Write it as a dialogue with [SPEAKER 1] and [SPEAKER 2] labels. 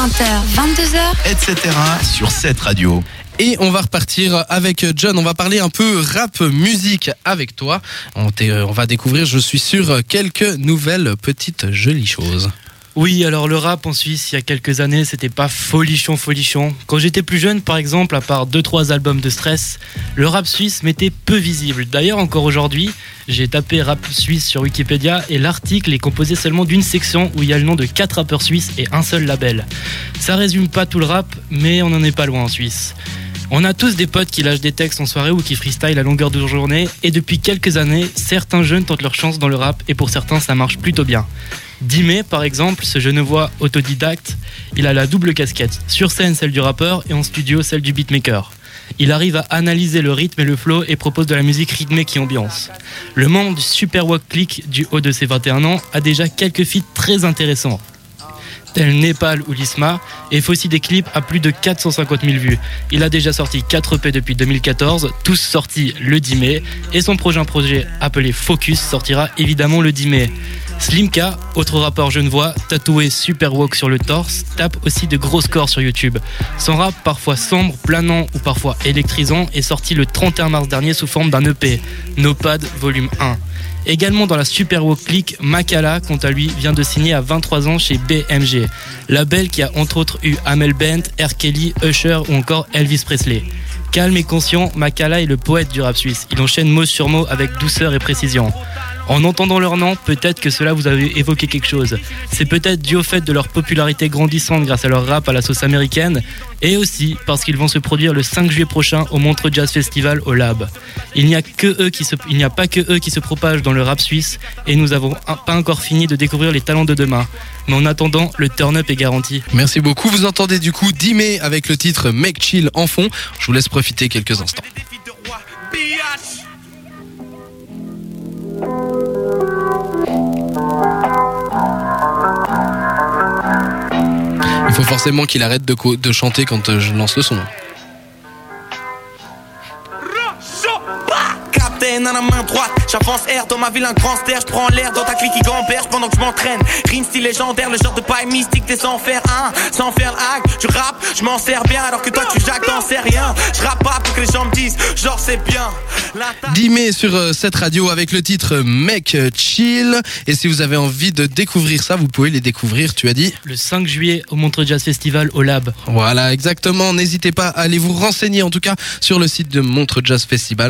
[SPEAKER 1] 20h, 22h,
[SPEAKER 2] etc. sur cette radio.
[SPEAKER 3] Et on va repartir avec John. On va parler un peu rap musique avec toi. On, t'est- on va découvrir, je suis sûr, quelques nouvelles petites jolies choses.
[SPEAKER 4] Oui, alors le rap en Suisse, il y a quelques années, c'était pas folichon, folichon. Quand j'étais plus jeune, par exemple, à part 2-3 albums de stress, le rap suisse m'était peu visible. D'ailleurs, encore aujourd'hui, j'ai tapé rap suisse sur Wikipédia et l'article est composé seulement d'une section où il y a le nom de 4 rappeurs suisses et un seul label. Ça résume pas tout le rap, mais on n'en est pas loin en Suisse. On a tous des potes qui lâchent des textes en soirée ou qui freestyle à longueur de journée, et depuis quelques années, certains jeunes tentent leur chance dans le rap, et pour certains, ça marche plutôt bien. Dimé, par exemple, ce genevois autodidacte, il a la double casquette, sur scène celle du rappeur et en studio celle du beatmaker. Il arrive à analyser le rythme et le flow et propose de la musique rythmée qui ambiance. Le du Super Walk Click du haut de ses 21 ans a déjà quelques feats très intéressants tel Népal ou Lisma, et fait aussi des clips à plus de 450 000 vues. Il a déjà sorti 4 EP depuis 2014, tous sortis le 10 mai, et son prochain projet appelé Focus sortira évidemment le 10 mai. Slimka, autre rappeur genevois, tatoué Super Walk sur le torse, tape aussi de gros scores sur YouTube. Son rap, parfois sombre, planant ou parfois électrisant, est sorti le 31 mars dernier sous forme d'un EP, Nopad Volume 1. Également dans la Super Walk Click, Makala, quant à lui, vient de signer à 23 ans chez BMG, label qui a entre autres eu Amel Bent, R. Kelly, Usher ou encore Elvis Presley. Calme et conscient, Makala est le poète du rap suisse. Il enchaîne mot sur mot avec douceur et précision. En entendant leur nom, peut-être que cela vous avait évoqué quelque chose. C'est peut-être dû au fait de leur popularité grandissante grâce à leur rap à la sauce américaine, et aussi parce qu'ils vont se produire le 5 juillet prochain au Montreux Jazz Festival au Lab. Il n'y a que eux qui se, il n'y a pas que eux qui se propagent dans le rap suisse, et nous avons pas encore fini de découvrir les talents de demain. Mais en attendant, le turn-up est garanti.
[SPEAKER 3] Merci beaucoup. Vous entendez du coup Dimé avec le titre Make Chill en fond. Je vous laisse profiter quelques instants. Il faut forcément qu'il arrête de, chanter quand euh, je lance le son.
[SPEAKER 5] Captain à la main droite, j'avance air dans ma ville un grand ster, je prends l'air dans ta clique qui gamberge pendant que je m'entraîne. Rime style légendaire, le genre de paille mystique des enfers, hein. Sans faire hack, tu rap, je m'en sers bien alors que toi tu jacques, t'en sais rien. Je rappe pas pour que les gens me disent, genre c'est bien. La ta-
[SPEAKER 3] Dimé sur euh, cette radio avec le titre Make Chill. Et si vous avez envie de découvrir ça, vous pouvez les découvrir, tu as dit
[SPEAKER 4] Le 5 juillet au Montreux Jazz Festival au Lab.
[SPEAKER 3] Voilà, exactement. N'hésitez pas à aller vous renseigner en tout cas sur le site de Montre Jazz Festival.